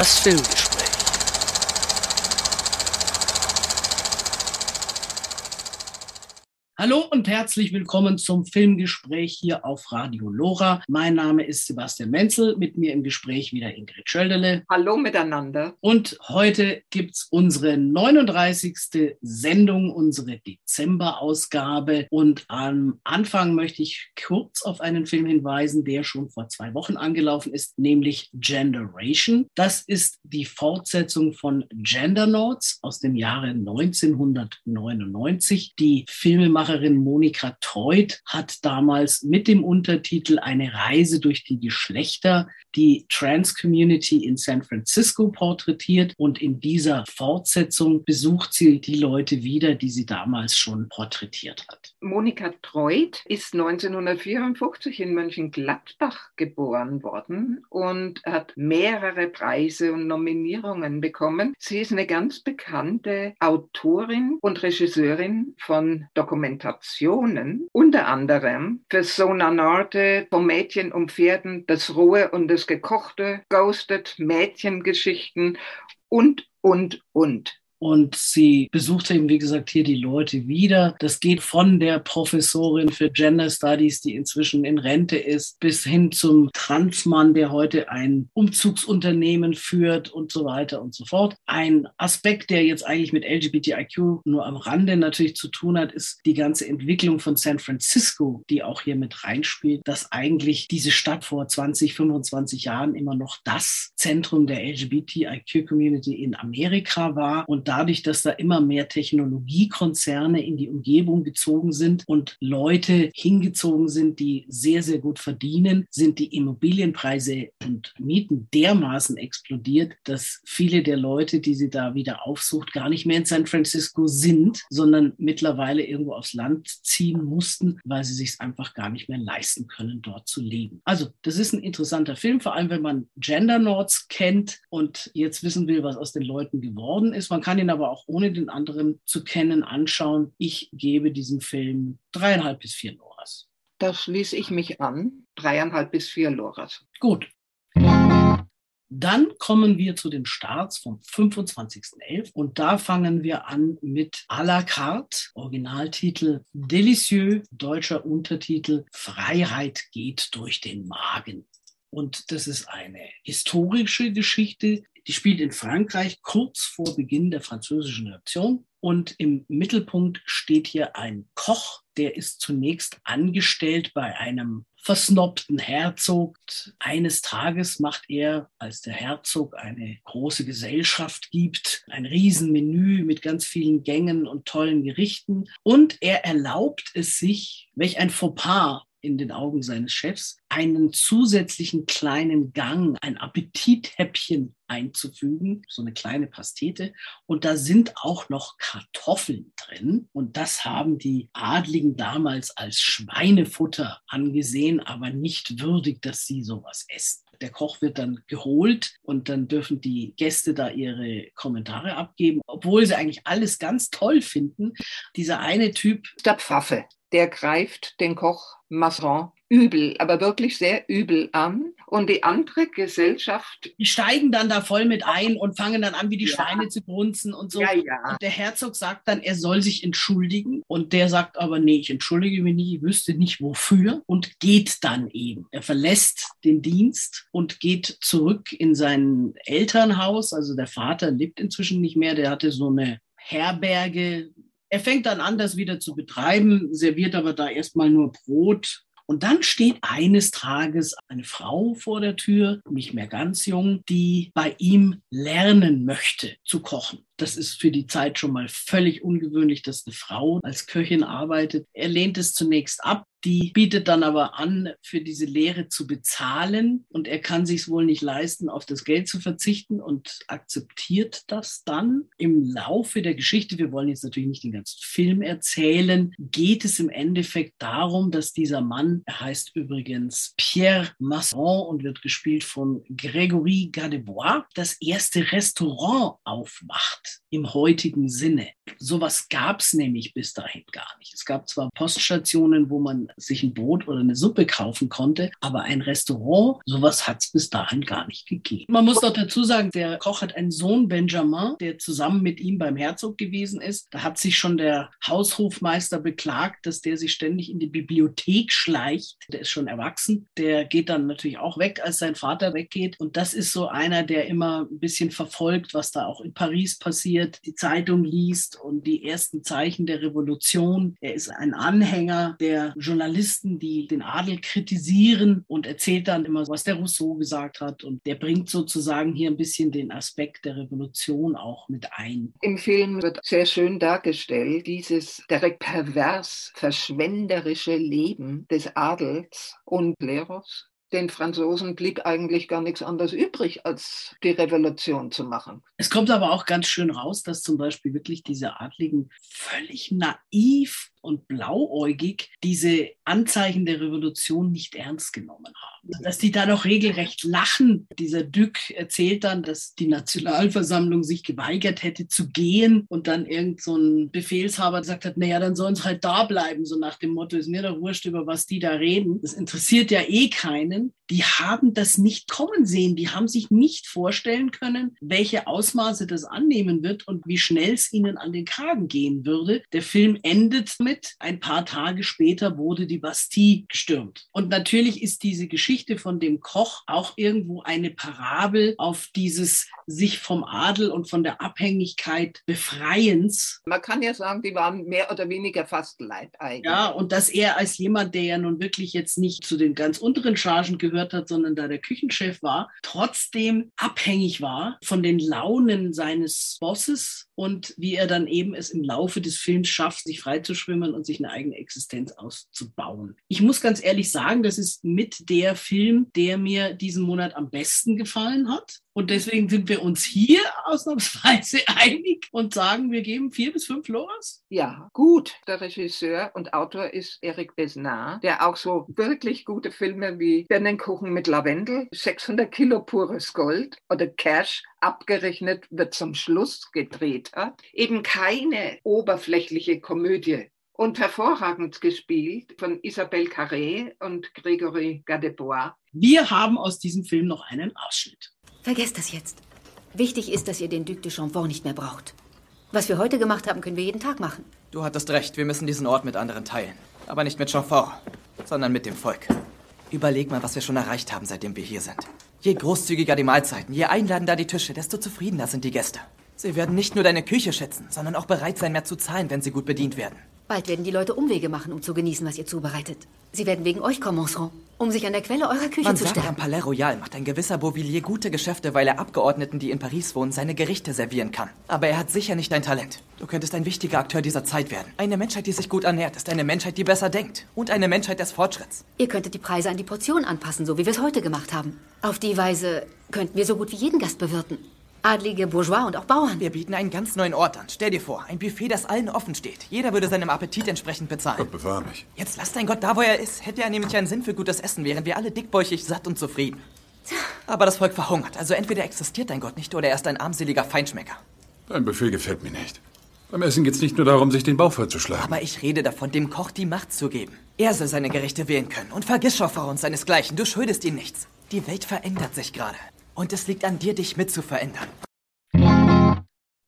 Das Hallo und herzlich willkommen zum Filmgespräch hier auf Radio Lora. Mein Name ist Sebastian Menzel, mit mir im Gespräch wieder Ingrid Schölderle. Hallo miteinander. Und heute gibt es unsere 39. Sendung, unsere Dezemberausgabe. Und am Anfang möchte ich kurz auf einen Film hinweisen, der schon vor zwei Wochen angelaufen ist, nämlich Generation. Das ist die Fortsetzung von Gender Notes aus dem Jahre 1999. Die Filmemacher Filmemacherin Monika Treut hat damals mit dem Untertitel Eine Reise durch die Geschlechter die Trans-Community in San Francisco porträtiert und in dieser Fortsetzung besucht sie die Leute wieder, die sie damals schon porträtiert hat. Monika Treut ist 1954 in Mönchengladbach geboren worden und hat mehrere Preise und Nominierungen bekommen. Sie ist eine ganz bekannte Autorin und Regisseurin von Dokumentationen, unter anderem für Sona Norte, vom Mädchen um Pferden, das Rohe und das Gekochte, Ghosted, Mädchengeschichten und, und, und. Und sie besucht eben, wie gesagt, hier die Leute wieder. Das geht von der Professorin für Gender Studies, die inzwischen in Rente ist, bis hin zum Transmann, der heute ein Umzugsunternehmen führt und so weiter und so fort. Ein Aspekt, der jetzt eigentlich mit LGBTIQ nur am Rande natürlich zu tun hat, ist die ganze Entwicklung von San Francisco, die auch hier mit reinspielt, dass eigentlich diese Stadt vor 20, 25 Jahren immer noch das Zentrum der LGBTIQ-Community in Amerika war und dadurch, dass da immer mehr Technologiekonzerne in die Umgebung gezogen sind und Leute hingezogen sind, die sehr, sehr gut verdienen, sind die Immobilienpreise und Mieten dermaßen explodiert, dass viele der Leute, die sie da wieder aufsucht, gar nicht mehr in San Francisco sind, sondern mittlerweile irgendwo aufs Land ziehen mussten, weil sie sich einfach gar nicht mehr leisten können, dort zu leben. Also, das ist ein interessanter Film, vor allem wenn man Gender Nords kennt und jetzt wissen will, was aus den Leuten geworden ist. Man kann ihn aber auch ohne den anderen zu kennen anschauen. Ich gebe diesem Film dreieinhalb bis vier Loras. Da schließe ich mich an. Dreieinhalb bis vier Loras. Gut. Dann kommen wir zu den Starts vom 25.11. und da fangen wir an mit à la carte, Originaltitel Delicieux, deutscher Untertitel Freiheit geht durch den Magen. Und das ist eine historische Geschichte, die spielt in Frankreich kurz vor Beginn der französischen Revolution. Und im Mittelpunkt steht hier ein Koch, der ist zunächst angestellt bei einem versnobten Herzog. Eines Tages macht er, als der Herzog eine große Gesellschaft gibt, ein Riesenmenü mit ganz vielen Gängen und tollen Gerichten. Und er erlaubt es sich, welch ein Fauxpas in den Augen seines Chefs, einen zusätzlichen kleinen Gang, ein Appetithäppchen einzufügen, so eine kleine Pastete. Und da sind auch noch Kartoffeln drin. Und das haben die Adligen damals als Schweinefutter angesehen, aber nicht würdig, dass sie sowas essen. Der Koch wird dann geholt und dann dürfen die Gäste da ihre Kommentare abgeben, obwohl sie eigentlich alles ganz toll finden. Dieser eine Typ. Der Pfaffe, der greift den Koch Masson übel, aber wirklich sehr übel an. Und die andere Gesellschaft. Die steigen dann da voll mit ein und fangen dann an, wie die ja. Schweine zu grunzen und so. Ja, ja. Und der Herzog sagt dann, er soll sich entschuldigen. Und der sagt aber, nee, ich entschuldige mich nie, ich wüsste nicht wofür. Und geht dann eben. Er verlässt den Dienst und geht zurück in sein Elternhaus. Also der Vater lebt inzwischen nicht mehr. Der hatte so eine Herberge er fängt dann an, das wieder zu betreiben, serviert aber da erstmal nur Brot. Und dann steht eines Tages eine Frau vor der Tür, nicht mehr ganz jung, die bei ihm lernen möchte zu kochen. Das ist für die Zeit schon mal völlig ungewöhnlich, dass eine Frau als Köchin arbeitet. Er lehnt es zunächst ab. Die bietet dann aber an, für diese Lehre zu bezahlen und er kann sich wohl nicht leisten, auf das Geld zu verzichten und akzeptiert das dann. Im Laufe der Geschichte, wir wollen jetzt natürlich nicht den ganzen Film erzählen, geht es im Endeffekt darum, dass dieser Mann, er heißt übrigens Pierre Masson und wird gespielt von Grégory Gadebois, das erste Restaurant aufmacht im heutigen Sinne. Sowas gab es nämlich bis dahin gar nicht. Es gab zwar Poststationen, wo man sich ein Brot oder eine Suppe kaufen konnte. Aber ein Restaurant, sowas hat es bis dahin gar nicht gegeben. Man muss doch dazu sagen, der Koch hat einen Sohn, Benjamin, der zusammen mit ihm beim Herzog gewesen ist. Da hat sich schon der Haushofmeister beklagt, dass der sich ständig in die Bibliothek schleicht. Der ist schon erwachsen. Der geht dann natürlich auch weg, als sein Vater weggeht. Und das ist so einer, der immer ein bisschen verfolgt, was da auch in Paris passiert, die Zeitung liest und die ersten Zeichen der Revolution. Er ist ein Anhänger der Journalisten, die den Adel kritisieren und erzählt dann immer, was der Rousseau gesagt hat. Und der bringt sozusagen hier ein bisschen den Aspekt der Revolution auch mit ein. Im Film wird sehr schön dargestellt, dieses direkt pervers verschwenderische Leben des Adels und Klerus den Franzosen blieb eigentlich gar nichts anderes übrig, als die Revolution zu machen. Es kommt aber auch ganz schön raus, dass zum Beispiel wirklich diese Adligen völlig naiv und blauäugig diese Anzeichen der Revolution nicht ernst genommen haben. Dass die da noch regelrecht lachen. Dieser Dück erzählt dann, dass die Nationalversammlung sich geweigert hätte zu gehen und dann irgend so ein Befehlshaber gesagt hat, naja, dann sollen sie halt da bleiben, so nach dem Motto, ist mir doch wurscht, über was die da reden. Das interessiert ja eh keinen. Die haben das nicht kommen sehen. Die haben sich nicht vorstellen können, welche Ausmaße das annehmen wird und wie schnell es ihnen an den Kragen gehen würde. Der Film endet mit ein paar Tage später wurde die Bastille gestürmt. Und natürlich ist diese Geschichte von dem Koch auch irgendwo eine Parabel auf dieses sich vom Adel und von der Abhängigkeit befreiens. Man kann ja sagen, die waren mehr oder weniger fast Leibeigene. Ja, und dass er als jemand, der ja nun wirklich jetzt nicht zu den ganz unteren Chargen gehört hat, sondern da der Küchenchef war, trotzdem abhängig war von den Launen seines Bosses und wie er dann eben es im Laufe des Films schafft, sich freizuschwimmen und sich eine eigene Existenz auszubauen. Ich muss ganz ehrlich sagen, das ist mit der Film, der mir diesen Monat am besten gefallen hat. Und deswegen sind wir uns hier ausnahmsweise einig und sagen, wir geben vier bis fünf Loras. Ja, gut. Der Regisseur und Autor ist Eric Besnard, der auch so wirklich gute Filme wie Birnenkuchen mit Lavendel, 600 Kilo pures Gold oder Cash abgerechnet wird zum Schluss gedreht hat. Eben keine oberflächliche Komödie und hervorragend gespielt von Isabelle Carré und Gregory Gadebois. Wir haben aus diesem Film noch einen Ausschnitt. Vergesst das jetzt. Wichtig ist, dass ihr den Duc de Chambord nicht mehr braucht. Was wir heute gemacht haben, können wir jeden Tag machen. Du hattest recht, wir müssen diesen Ort mit anderen teilen. Aber nicht mit Chambord, sondern mit dem Volk. Überleg mal, was wir schon erreicht haben, seitdem wir hier sind. Je großzügiger die Mahlzeiten, je einladender die Tische, desto zufriedener sind die Gäste. Sie werden nicht nur deine Küche schätzen, sondern auch bereit sein, mehr zu zahlen, wenn sie gut bedient werden. Bald werden die Leute Umwege machen, um zu genießen, was ihr zubereitet. Sie werden wegen euch kommen, Monceron, um sich an der Quelle eurer Küche Man zu sagt, stellen. am Palais Royal macht ein gewisser Beauvillier gute Geschäfte, weil er Abgeordneten, die in Paris wohnen, seine Gerichte servieren kann. Aber er hat sicher nicht dein Talent. Du könntest ein wichtiger Akteur dieser Zeit werden. Eine Menschheit, die sich gut ernährt, ist eine Menschheit, die besser denkt. Und eine Menschheit des Fortschritts. Ihr könntet die Preise an die Portion anpassen, so wie wir es heute gemacht haben. Auf die Weise könnten wir so gut wie jeden Gast bewirten. Adlige, Bourgeois und auch Bauern. Wir bieten einen ganz neuen Ort an. Stell dir vor, ein Buffet, das allen offen steht. Jeder würde seinem Appetit entsprechend bezahlen. Gott bewahr mich. Jetzt lass dein Gott da, wo er ist. Hätte er nämlich einen Sinn für gutes Essen, wären wir alle dickbäuchig, satt und zufrieden. Aber das Volk verhungert. Also entweder existiert dein Gott nicht oder er ist ein armseliger Feinschmecker. Dein Befehl gefällt mir nicht. Beim Essen geht's nicht nur darum, sich den Bauch vollzuschlagen. Aber ich rede davon, dem Koch die Macht zu geben. Er soll seine Gerichte wählen können. Und vergiss Chauffeur und seinesgleichen. Du schuldest ihm nichts. Die Welt verändert sich gerade. Und es liegt an dir, dich mit zu verändern.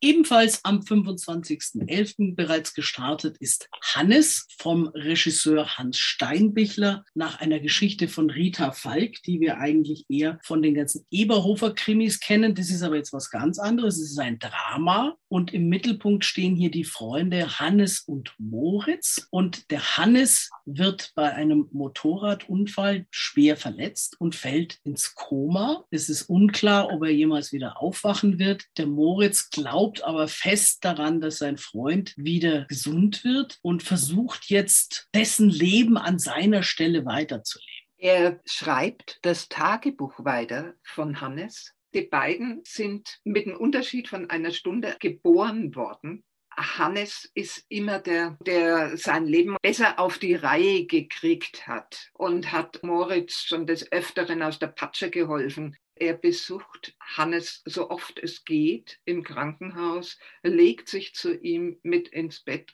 Ebenfalls am 25.11. bereits gestartet ist Hannes vom Regisseur Hans Steinbichler nach einer Geschichte von Rita Falk, die wir eigentlich eher von den ganzen Eberhofer-Krimis kennen. Das ist aber jetzt was ganz anderes. Es ist ein Drama und im Mittelpunkt stehen hier die Freunde Hannes und Moritz. Und der Hannes wird bei einem Motorradunfall schwer verletzt und fällt ins Koma. Es ist unklar, ob er jemals wieder aufwachen wird. Der Moritz glaubt, aber fest daran, dass sein Freund wieder gesund wird und versucht jetzt dessen Leben an seiner Stelle weiterzuleben. Er schreibt das Tagebuch weiter von Hannes. Die beiden sind mit einem Unterschied von einer Stunde geboren worden. Hannes ist immer der, der sein Leben besser auf die Reihe gekriegt hat und hat Moritz schon des Öfteren aus der Patsche geholfen. Er besucht Hannes so oft es geht im Krankenhaus, legt sich zu ihm mit ins Bett.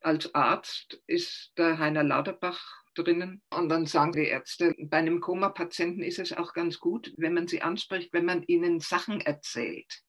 Als Arzt ist der Heiner Lauterbach drinnen. Und dann sagen die Ärzte, bei einem Koma-Patienten ist es auch ganz gut, wenn man sie anspricht, wenn man ihnen Sachen erzählt.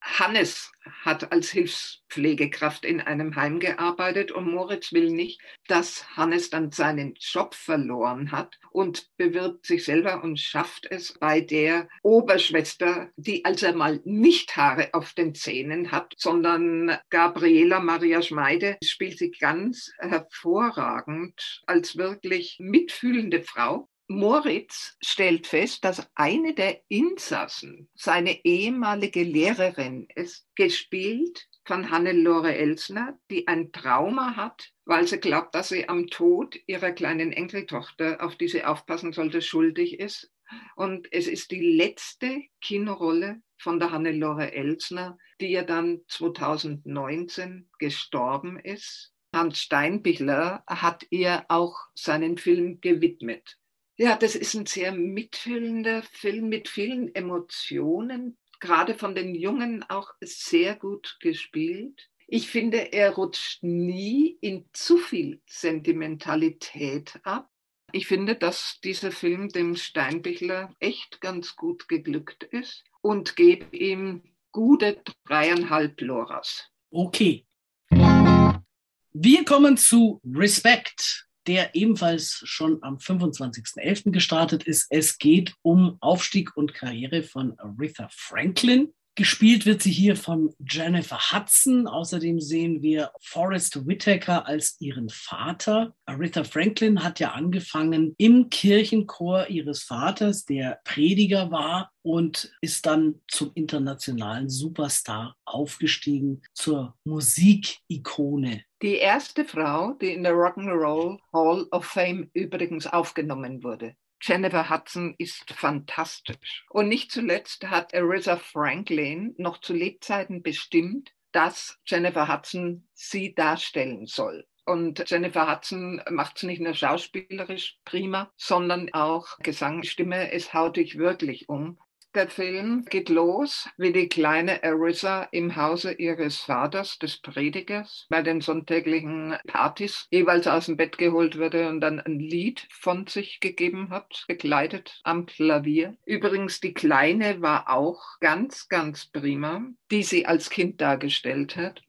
Hannes hat als Hilfspflegekraft in einem Heim gearbeitet und Moritz will nicht, dass Hannes dann seinen Job verloren hat und bewirbt sich selber und schafft es bei der Oberschwester, die also mal nicht Haare auf den Zähnen hat, sondern Gabriela Maria Schmeide spielt sie ganz hervorragend als wirklich mitfühlende Frau Moritz stellt fest, dass eine der Insassen seine ehemalige Lehrerin ist, gespielt von Hannelore Elsner, die ein Trauma hat, weil sie glaubt, dass sie am Tod ihrer kleinen Enkeltochter, auf die sie aufpassen sollte, schuldig ist. Und es ist die letzte Kinorolle von der Hannelore Elsner, die ja dann 2019 gestorben ist. Hans Steinbichler hat ihr auch seinen Film gewidmet. Ja, das ist ein sehr mitfühlender Film mit vielen Emotionen, gerade von den Jungen auch sehr gut gespielt. Ich finde, er rutscht nie in zu viel Sentimentalität ab. Ich finde, dass dieser Film dem Steinbichler echt ganz gut geglückt ist und gebe ihm gute dreieinhalb Loras. Okay. Wir kommen zu Respect der ebenfalls schon am 25.11. gestartet ist. Es geht um Aufstieg und Karriere von Aretha Franklin. Gespielt wird sie hier von Jennifer Hudson. Außerdem sehen wir Forrest Whitaker als ihren Vater. Aretha Franklin hat ja angefangen im Kirchenchor ihres Vaters, der Prediger war und ist dann zum internationalen Superstar aufgestiegen, zur Musikikone. Die erste Frau, die in der Rock'n'Roll Hall of Fame übrigens aufgenommen wurde. Jennifer Hudson ist fantastisch. Und nicht zuletzt hat Aretha Franklin noch zu Lebzeiten bestimmt, dass Jennifer Hudson sie darstellen soll. Und Jennifer Hudson macht es nicht nur schauspielerisch prima, sondern auch Gesang, Stimme. Es haut dich wirklich um. Der Film geht los, wie die kleine Arissa im Hause ihres Vaters, des Predigers, bei den sonntäglichen Partys jeweils aus dem Bett geholt wurde und dann ein Lied von sich gegeben hat, begleitet am Klavier. Übrigens, die Kleine war auch ganz, ganz prima, die sie als Kind dargestellt hat.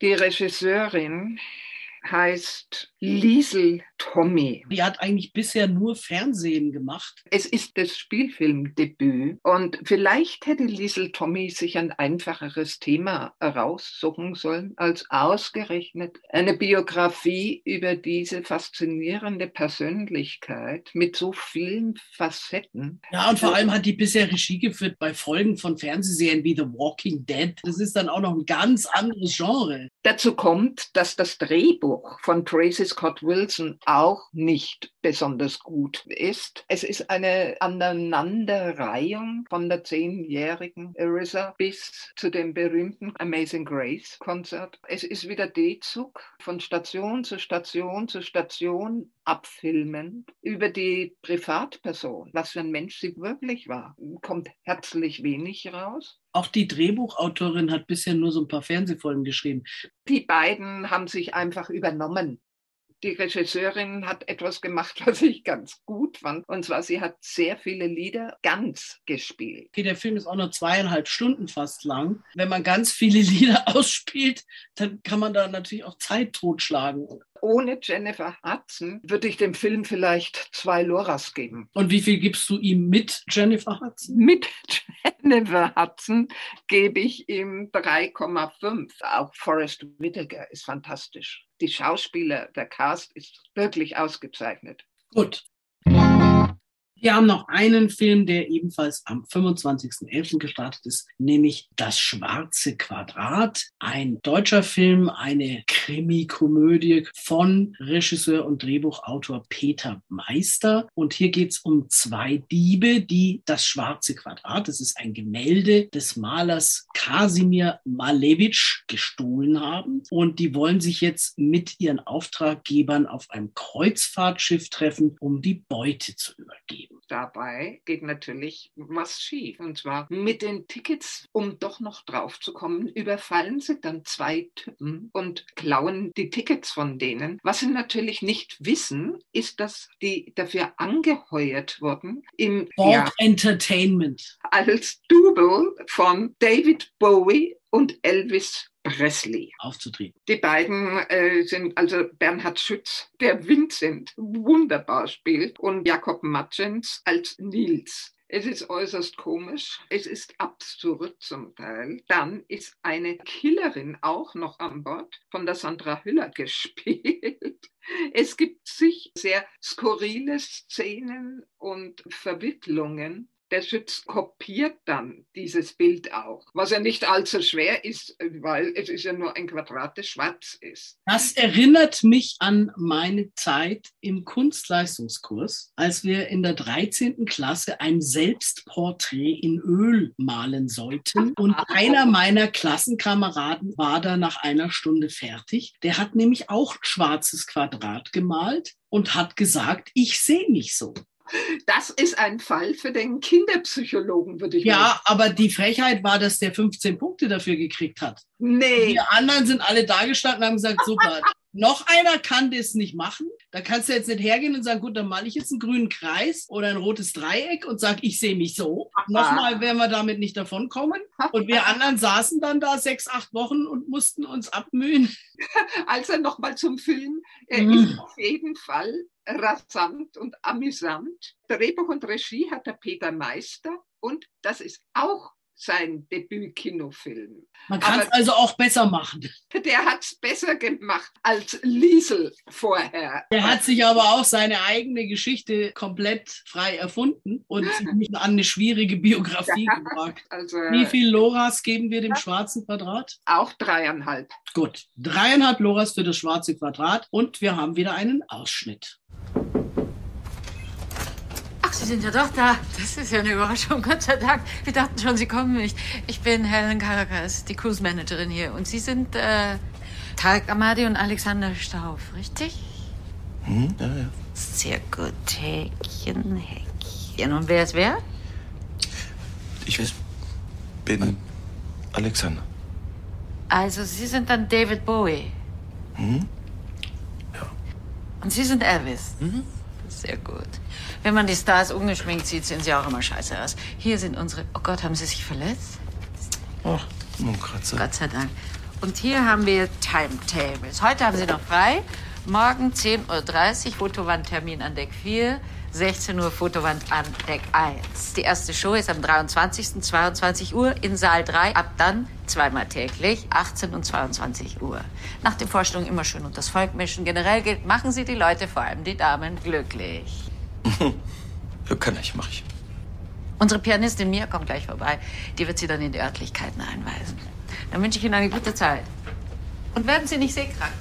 Die Regisseurin heißt Liesel Tommy. Die hat eigentlich bisher nur Fernsehen gemacht. Es ist das Spielfilmdebüt und vielleicht hätte Liesel Tommy sich ein einfacheres Thema heraussuchen sollen, als ausgerechnet eine Biografie über diese faszinierende Persönlichkeit mit so vielen Facetten. Ja, und vor allem hat die bisher Regie geführt bei Folgen von Fernsehserien wie The Walking Dead. Das ist dann auch noch ein ganz anderes Genre. Dazu kommt, dass das Drehbuch von Tracy Scott Wilson auch nicht besonders gut ist. Es ist eine Aneinanderreihung von der zehnjährigen Arisa bis zu dem berühmten Amazing Grace Konzert. Es ist wieder D-Zug von Station zu Station zu Station abfilmen über die Privatperson, was für ein Mensch sie wirklich war. Kommt herzlich wenig raus. Auch die Drehbuchautorin hat bisher nur so ein paar Fernsehfolgen geschrieben. Die beiden haben sich einfach übernommen die Regisseurin hat etwas gemacht, was ich ganz gut fand. Und zwar, sie hat sehr viele Lieder ganz gespielt. Okay, der Film ist auch nur zweieinhalb Stunden fast lang. Wenn man ganz viele Lieder ausspielt, dann kann man da natürlich auch Zeit totschlagen. Ohne Jennifer Hudson würde ich dem Film vielleicht zwei Loras geben. Und wie viel gibst du ihm mit Jennifer Hudson? Mit Jennifer Hudson gebe ich ihm 3,5. Auch Forrest Whitaker ist fantastisch die Schauspieler, der Cast ist wirklich ausgezeichnet. Gut. Wir haben noch einen Film, der ebenfalls am 25.11. gestartet ist, nämlich Das Schwarze Quadrat. Ein deutscher Film, eine Krimi-Komödie von Regisseur und Drehbuchautor Peter Meister. Und hier geht es um zwei Diebe, die das Schwarze Quadrat, das ist ein Gemälde des Malers Kasimir Malevich, gestohlen haben. Und die wollen sich jetzt mit ihren Auftraggebern auf einem Kreuzfahrtschiff treffen, um die Beute zu übergeben. Dabei geht natürlich was schief. Und zwar mit den Tickets, um doch noch drauf zu kommen, überfallen sie dann zwei Typen und klauen die Tickets von denen. Was sie natürlich nicht wissen, ist, dass die dafür angeheuert wurden im Borg Entertainment als Double von David Bowie und Elvis Presley aufzutreten. Die beiden äh, sind also Bernhard Schütz, der Vincent wunderbar spielt, und Jakob Matschens als Nils. Es ist äußerst komisch, es ist absurd zum Teil. Dann ist eine Killerin auch noch an Bord, von der Sandra Hüller gespielt. Es gibt sich sehr skurrile Szenen und Verwicklungen der Schütz kopiert dann dieses Bild auch, was ja nicht allzu schwer ist, weil es ist ja nur ein Quadrat, das schwarz ist. Das erinnert mich an meine Zeit im Kunstleistungskurs, als wir in der 13. Klasse ein Selbstporträt in Öl malen sollten. Und einer meiner Klassenkameraden war da nach einer Stunde fertig. Der hat nämlich auch schwarzes Quadrat gemalt und hat gesagt, ich sehe mich so. Das ist ein Fall für den Kinderpsychologen, würde ich Ja, sagen. aber die Frechheit war, dass der 15 Punkte dafür gekriegt hat. Nee. Die anderen sind alle da gestanden und haben gesagt, super, noch einer kann das nicht machen. Da kannst du jetzt nicht hergehen und sagen, gut, dann male ich jetzt einen grünen Kreis oder ein rotes Dreieck und sage, ich sehe mich so. Nochmal werden wir damit nicht davonkommen. Und wir anderen saßen dann da sechs, acht Wochen und mussten uns abmühen. Also nochmal zum Film. Er mm. ist auf jeden Fall rasant und amüsant. Drehbuch und Regie hat der Peter Meister und das ist auch sein Debüt-Kinofilm. Man kann es also auch besser machen. Der hat es besser gemacht als Liesel vorher. Der hat sich aber auch seine eigene Geschichte komplett frei erfunden und sich an eine schwierige Biografie ja, gewagt. Also, Wie viel Loras geben wir dem schwarzen Quadrat? Auch dreieinhalb. Gut, dreieinhalb Loras für das schwarze Quadrat und wir haben wieder einen Ausschnitt. Ach, Sie sind ja doch da. Das ist ja eine Überraschung, Gott sei Dank. Wir dachten schon, Sie kommen nicht. Ich bin Helen Karakas, die Cruise Managerin hier. Und Sie sind äh, Tarek Amadi und Alexander Stauf, richtig? Hm, ja, ja. Sehr gut. Häkchen, Häkchen. Und wer ist wer? Ich weiß, bin Alexander. Also, Sie sind dann David Bowie. Hm? Ja. Und Sie sind Elvis. Mhm. Sehr gut. Wenn man die Stars ungeschminkt sieht, sehen sie auch immer scheiße aus. Hier sind unsere. Oh Gott, haben Sie sich verletzt? Ach, nur ein Kratzer. Gott sei Dank. Und hier haben wir Timetables. Heute haben Sie noch frei. Morgen 10.30 Uhr, Fotowandtermin an Deck 4. 16 Uhr Fotowand an Deck 1. Die erste Show ist am 23. 22 Uhr in Saal 3. Ab dann zweimal täglich, 18 und 22 Uhr. Nach den Vorstellungen immer schön unter das Volk mischen. Generell gilt, machen Sie die Leute, vor allem die Damen, glücklich. kann ich, mach ich. Unsere Pianistin Mia kommt gleich vorbei. Die wird Sie dann in die Örtlichkeiten einweisen. Dann wünsche ich Ihnen eine gute Zeit. Und werden Sie nicht seekrank.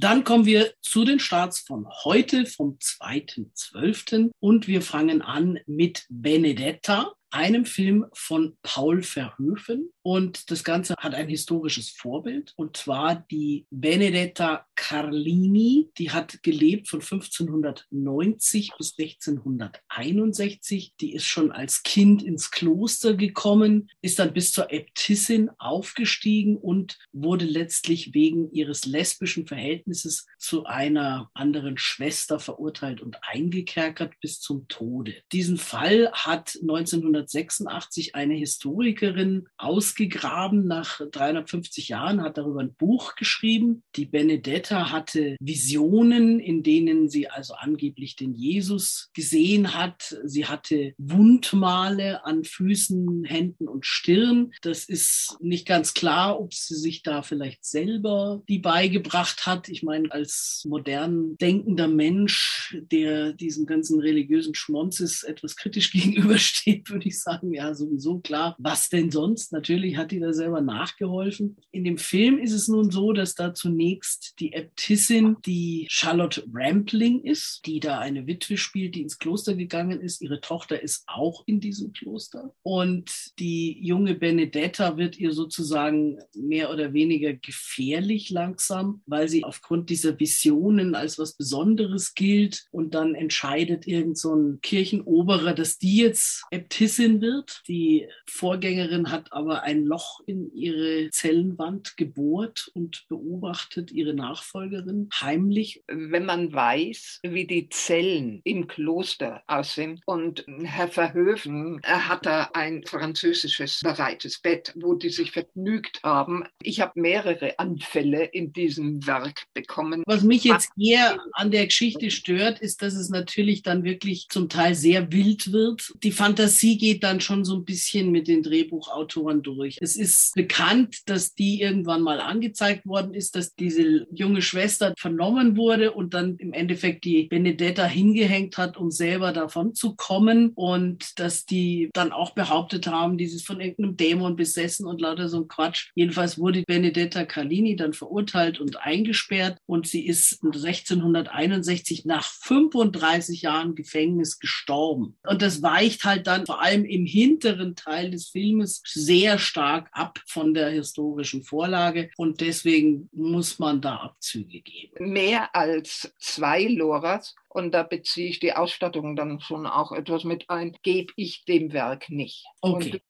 Dann kommen wir zu den Starts von heute, vom 2.12. Und wir fangen an mit Benedetta einem Film von Paul Verhoeven. Und das Ganze hat ein historisches Vorbild. Und zwar die Benedetta Carlini. Die hat gelebt von 1590 bis 1661. Die ist schon als Kind ins Kloster gekommen, ist dann bis zur Äbtissin aufgestiegen und wurde letztlich wegen ihres lesbischen Verhältnisses zu einer anderen Schwester verurteilt und eingekerkert bis zum Tode. Diesen Fall hat 1900 1986 eine Historikerin ausgegraben nach 350 Jahren, hat darüber ein Buch geschrieben. Die Benedetta hatte Visionen, in denen sie also angeblich den Jesus gesehen hat. Sie hatte Wundmale an Füßen, Händen und Stirn. Das ist nicht ganz klar, ob sie sich da vielleicht selber die beigebracht hat. Ich meine, als modern denkender Mensch, der diesem ganzen religiösen Schmonzes etwas kritisch gegenübersteht, würde natürlich sagen, ja, sowieso klar. Was denn sonst? Natürlich hat die da selber nachgeholfen. In dem Film ist es nun so, dass da zunächst die Äbtissin, die Charlotte Rampling ist, die da eine Witwe spielt, die ins Kloster gegangen ist. Ihre Tochter ist auch in diesem Kloster. Und die junge Benedetta wird ihr sozusagen mehr oder weniger gefährlich langsam, weil sie aufgrund dieser Visionen als was Besonderes gilt und dann entscheidet irgend so ein Kirchenoberer, dass die jetzt Äbtissin wird. Die Vorgängerin hat aber ein Loch in ihre Zellenwand gebohrt und beobachtet ihre Nachfolgerin heimlich. Wenn man weiß, wie die Zellen im Kloster aussehen und Herr Verhöfen er hat da ein französisches bereites Bett, wo die sich vergnügt haben. Ich habe mehrere Anfälle in diesem Werk bekommen. Was mich jetzt eher an der Geschichte stört, ist, dass es natürlich dann wirklich zum Teil sehr wild wird. Die Fantasie geht dann schon so ein bisschen mit den Drehbuchautoren durch. Es ist bekannt, dass die irgendwann mal angezeigt worden ist, dass diese junge Schwester vernommen wurde und dann im Endeffekt die Benedetta hingehängt hat, um selber davon zu kommen und dass die dann auch behauptet haben, dieses von irgendeinem Dämon besessen und lauter so ein Quatsch. Jedenfalls wurde Benedetta Carlini dann verurteilt und eingesperrt und sie ist 1661 nach 35 Jahren Gefängnis gestorben. Und das weicht halt dann vor allem im hinteren Teil des Filmes sehr stark ab von der historischen Vorlage und deswegen muss man da Abzüge geben. Mehr als zwei Loras und da beziehe ich die Ausstattung dann schon auch etwas mit ein, gebe ich dem Werk nicht. Okay. Und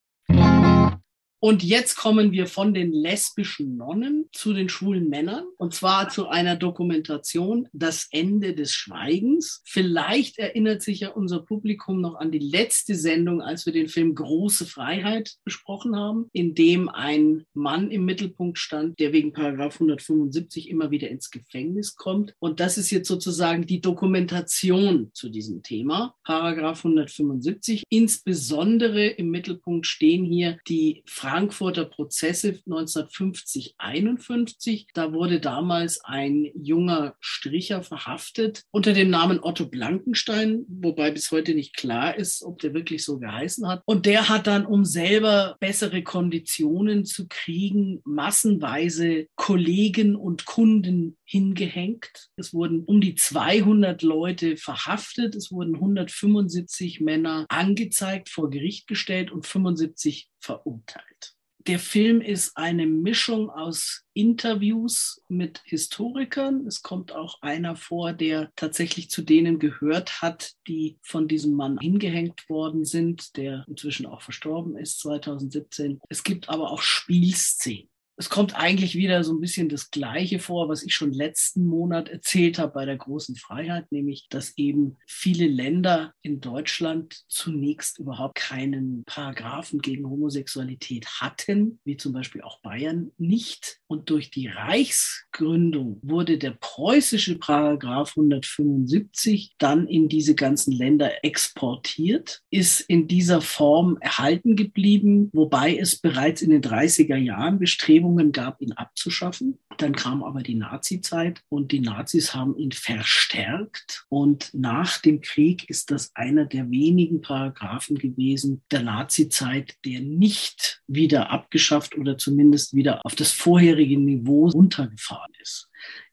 jetzt kommen wir von den lesbischen Nonnen zu den schwulen Männern. Und zwar zu einer Dokumentation Das Ende des Schweigens. Vielleicht erinnert sich ja unser Publikum noch an die letzte Sendung, als wir den Film Große Freiheit besprochen haben, in dem ein Mann im Mittelpunkt stand, der wegen Paragraph 175 immer wieder ins Gefängnis kommt. Und das ist jetzt sozusagen die Dokumentation zu diesem Thema. Paragraph 175. Insbesondere im Mittelpunkt stehen hier die Frankfurter Prozesse 1950-51. Da wurde damals ein junger Stricher verhaftet unter dem Namen Otto Blankenstein, wobei bis heute nicht klar ist, ob der wirklich so geheißen hat. Und der hat dann, um selber bessere Konditionen zu kriegen, massenweise Kollegen und Kunden hingehängt. Es wurden um die 200 Leute verhaftet. Es wurden 175 Männer angezeigt, vor Gericht gestellt und 75 verurteilt. Der Film ist eine Mischung aus Interviews mit Historikern. Es kommt auch einer vor, der tatsächlich zu denen gehört hat, die von diesem Mann hingehängt worden sind, der inzwischen auch verstorben ist 2017. Es gibt aber auch Spielszenen es kommt eigentlich wieder so ein bisschen das Gleiche vor, was ich schon letzten Monat erzählt habe bei der großen Freiheit, nämlich, dass eben viele Länder in Deutschland zunächst überhaupt keinen Paragraphen gegen Homosexualität hatten, wie zum Beispiel auch Bayern nicht. Und durch die Reichsgründung wurde der preußische Paragraph 175 dann in diese ganzen Länder exportiert, ist in dieser Form erhalten geblieben, wobei es bereits in den 30er Jahren Bestrebungen Bestrebungen gab, ihn abzuschaffen. Dann kam aber die Nazi-Zeit und die Nazis haben ihn verstärkt. Und nach dem Krieg ist das einer der wenigen Paragraphen gewesen der Nazi-Zeit, der nicht wieder abgeschafft oder zumindest wieder auf das vorherige Niveau runtergefahren ist.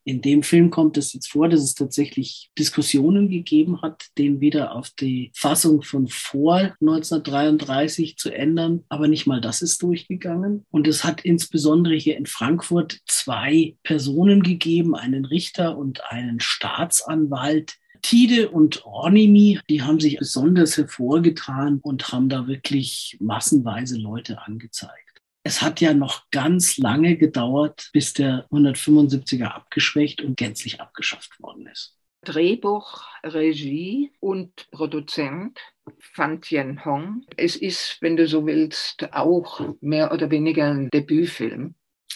In dem Film kommt es jetzt vor, dass es tatsächlich Diskussionen gegeben hat, den wieder auf die Fassung von vor 1933 zu ändern. Aber nicht mal das ist durchgegangen. Und es hat insbesondere hier in Frankfurt zwei Personen gegeben, einen Richter und einen Staatsanwalt, Tide und Ronimi, die haben sich besonders hervorgetan und haben da wirklich massenweise Leute angezeigt. Es hat ja noch ganz lange gedauert, bis der 175er abgeschwächt und gänzlich abgeschafft worden ist. Drehbuch, Regie und Produzent Fan Tien Hong. Es ist, wenn du so willst, auch mehr oder weniger ein Debütfilm.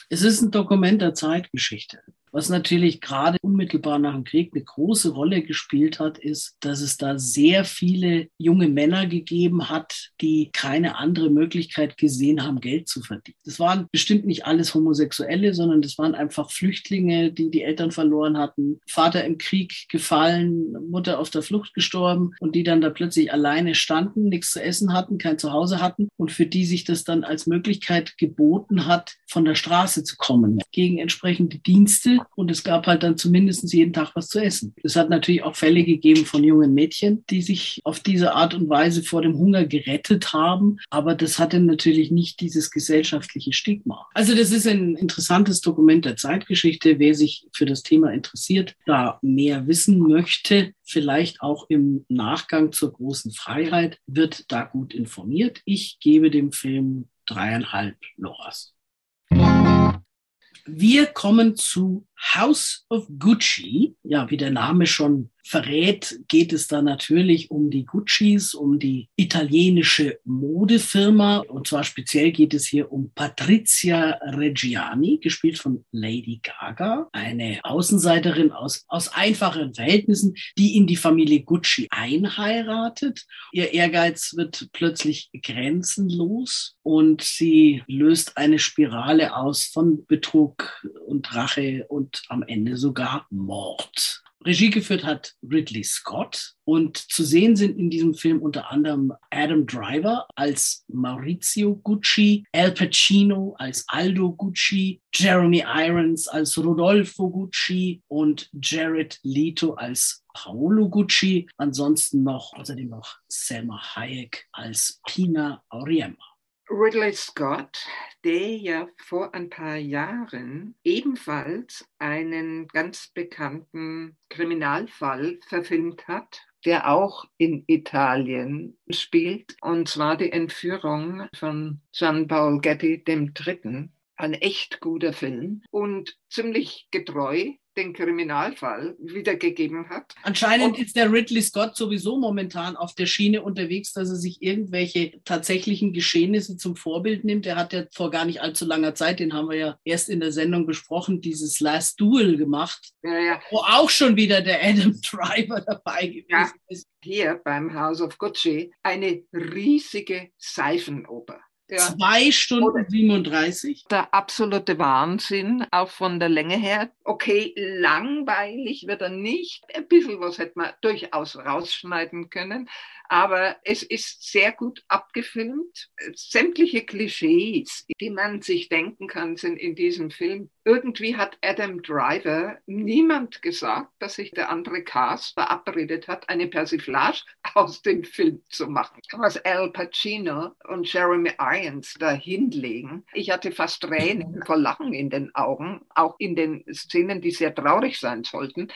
Es ist ein Dokument der Zeitgeschichte. Was natürlich gerade unmittelbar nach dem Krieg eine große Rolle gespielt hat, ist, dass es da sehr viele junge Männer gegeben hat, die keine andere Möglichkeit gesehen haben, Geld zu verdienen. Das waren bestimmt nicht alles Homosexuelle, sondern das waren einfach Flüchtlinge, die die Eltern verloren hatten, Vater im Krieg gefallen, Mutter auf der Flucht gestorben und die dann da plötzlich alleine standen, nichts zu essen hatten, kein Zuhause hatten und für die sich das dann als Möglichkeit geboten hat, von der Straße zu kommen, gegen entsprechende Dienste und es gab halt dann zumindest jeden Tag was zu essen. Es hat natürlich auch Fälle gegeben von jungen Mädchen, die sich auf diese Art und Weise vor dem Hunger gerettet haben, aber das hatte natürlich nicht dieses gesellschaftliche Stigma. Also das ist ein interessantes Dokument der Zeitgeschichte. Wer sich für das Thema interessiert, da mehr wissen möchte, vielleicht auch im Nachgang zur großen Freiheit, wird da gut informiert. Ich gebe dem Film dreieinhalb Loras. Wir kommen zu House of Gucci. Ja, wie der Name schon verrät, geht es da natürlich um die Guccis, um die italienische Modefirma. Und zwar speziell geht es hier um Patrizia Reggiani, gespielt von Lady Gaga, eine Außenseiterin aus, aus einfachen Verhältnissen, die in die Familie Gucci einheiratet. Ihr Ehrgeiz wird plötzlich grenzenlos und sie löst eine Spirale aus von Betrug und Rache und am Ende sogar Mord. Regie geführt hat Ridley Scott und zu sehen sind in diesem Film unter anderem Adam Driver als Maurizio Gucci, Al Pacino als Aldo Gucci, Jeremy Irons als Rodolfo Gucci und Jared Leto als Paolo Gucci. Ansonsten noch außerdem noch Selma Hayek als Pina Auriemma. Ridley Scott, der ja vor ein paar Jahren ebenfalls einen ganz bekannten Kriminalfall verfilmt hat, der auch in Italien spielt, und zwar die Entführung von Gian Paul Getty III. Ein echt guter Film und ziemlich getreu den Kriminalfall wiedergegeben hat. Anscheinend und ist der Ridley Scott sowieso momentan auf der Schiene unterwegs, dass er sich irgendwelche tatsächlichen Geschehnisse zum Vorbild nimmt. Er hat ja vor gar nicht allzu langer Zeit, den haben wir ja erst in der Sendung besprochen, dieses Last Duel gemacht, ja, ja. wo auch schon wieder der Adam Driver dabei gewesen ja, ist. Hier beim House of Gucci eine riesige Seifenoper. Ja. Zwei Stunden 37. Der absolute Wahnsinn, auch von der Länge her. Okay, langweilig wird er nicht. Ein bisschen was hätte man durchaus rausschneiden können. Aber es ist sehr gut abgefilmt. Sämtliche Klischees, die man sich denken kann, sind in diesem Film. Irgendwie hat Adam Driver niemand gesagt, dass sich der andere Cast verabredet hat, eine Persiflage aus dem Film zu machen. Was Al Pacino und Jeremy Irons da hinlegen. Ich hatte fast Tränen vor Lachen in den Augen, auch in den Szenen, die sehr traurig sein sollten.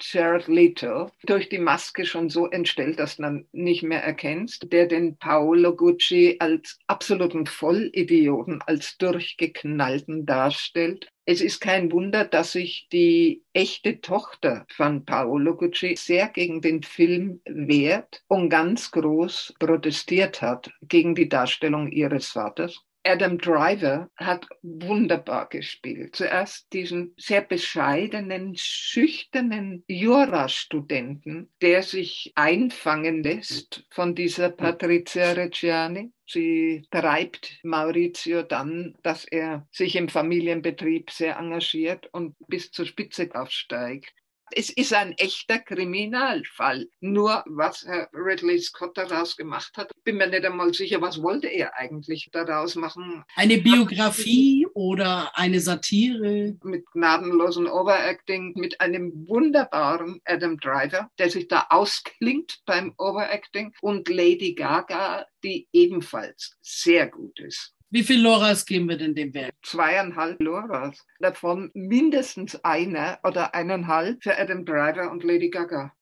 Jared Leto durch die Maske schon so entstellt, dass man nicht mehr erkennst, der den Paolo Gucci als absoluten Vollidioten, als durchgeknallten darstellt. Es ist kein Wunder, dass sich die echte Tochter von Paolo Gucci sehr gegen den Film wehrt und ganz groß protestiert hat gegen die Darstellung ihres Vaters. Adam Driver hat wunderbar gespielt. Zuerst diesen sehr bescheidenen, schüchternen Jurastudenten, der sich einfangen lässt von dieser Patrizia Reggiani. Sie treibt Maurizio dann, dass er sich im Familienbetrieb sehr engagiert und bis zur Spitze aufsteigt. Es ist ein echter Kriminalfall. Nur was Herr Ridley Scott daraus gemacht hat, bin mir nicht einmal sicher, was wollte er eigentlich daraus machen. Eine Biografie oder eine Satire? Mit gnadenlosen Overacting, mit einem wunderbaren Adam Driver, der sich da ausklingt beim Overacting und Lady Gaga, die ebenfalls sehr gut ist. Wie viel Loras geben wir denn dem Werk? Zweieinhalb Loras. Davon mindestens eine oder eineinhalb für Adam Driver und Lady Gaga.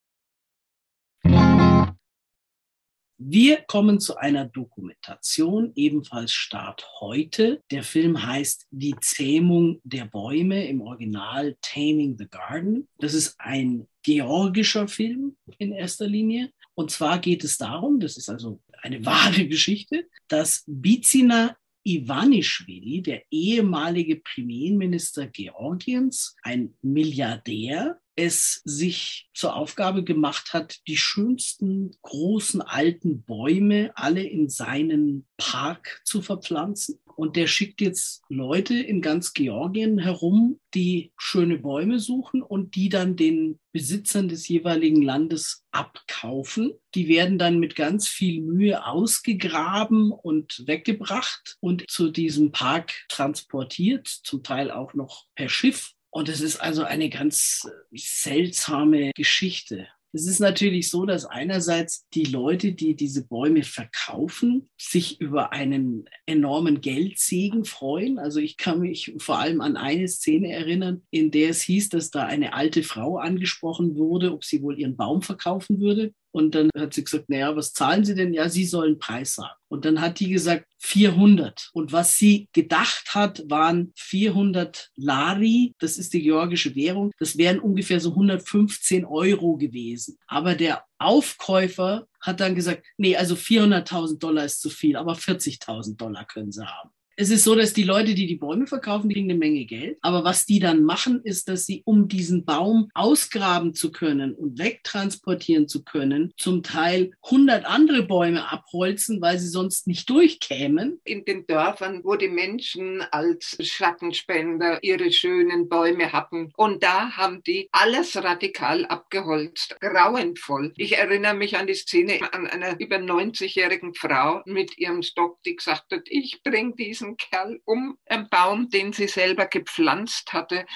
Wir kommen zu einer Dokumentation, ebenfalls Start heute. Der Film heißt Die Zähmung der Bäume, im Original Taming the Garden. Das ist ein georgischer Film in erster Linie. Und zwar geht es darum, das ist also eine wahre Geschichte, dass Bizina Ivanischvili, der ehemalige Premierminister Georgiens, ein Milliardär, es sich zur Aufgabe gemacht hat, die schönsten großen alten Bäume alle in seinen Park zu verpflanzen. Und der schickt jetzt Leute in ganz Georgien herum, die schöne Bäume suchen und die dann den Besitzern des jeweiligen Landes abkaufen. Die werden dann mit ganz viel Mühe ausgegraben und weggebracht und zu diesem Park transportiert, zum Teil auch noch per Schiff. Und es ist also eine ganz seltsame Geschichte. Es ist natürlich so, dass einerseits die Leute, die diese Bäume verkaufen, sich über einen enormen Geldsegen freuen. Also ich kann mich vor allem an eine Szene erinnern, in der es hieß, dass da eine alte Frau angesprochen wurde, ob sie wohl ihren Baum verkaufen würde. Und dann hat sie gesagt, naja, was zahlen Sie denn? Ja, Sie sollen Preis sagen. Und dann hat die gesagt, 400. Und was sie gedacht hat, waren 400 Lari. Das ist die georgische Währung. Das wären ungefähr so 115 Euro gewesen. Aber der Aufkäufer hat dann gesagt, nee, also 400.000 Dollar ist zu viel, aber 40.000 Dollar können sie haben es ist so, dass die Leute, die die Bäume verkaufen, die kriegen eine Menge Geld. Aber was die dann machen, ist, dass sie, um diesen Baum ausgraben zu können und wegtransportieren zu können, zum Teil 100 andere Bäume abholzen, weil sie sonst nicht durchkämen. In den Dörfern, wo die Menschen als Schattenspender ihre schönen Bäume hatten. Und da haben die alles radikal abgeholzt. Grauenvoll. Ich erinnere mich an die Szene an einer über 90-jährigen Frau mit ihrem Stock, die gesagt hat, ich bringe diesen diesen Kerl um einen Baum, den sie selber gepflanzt hatte.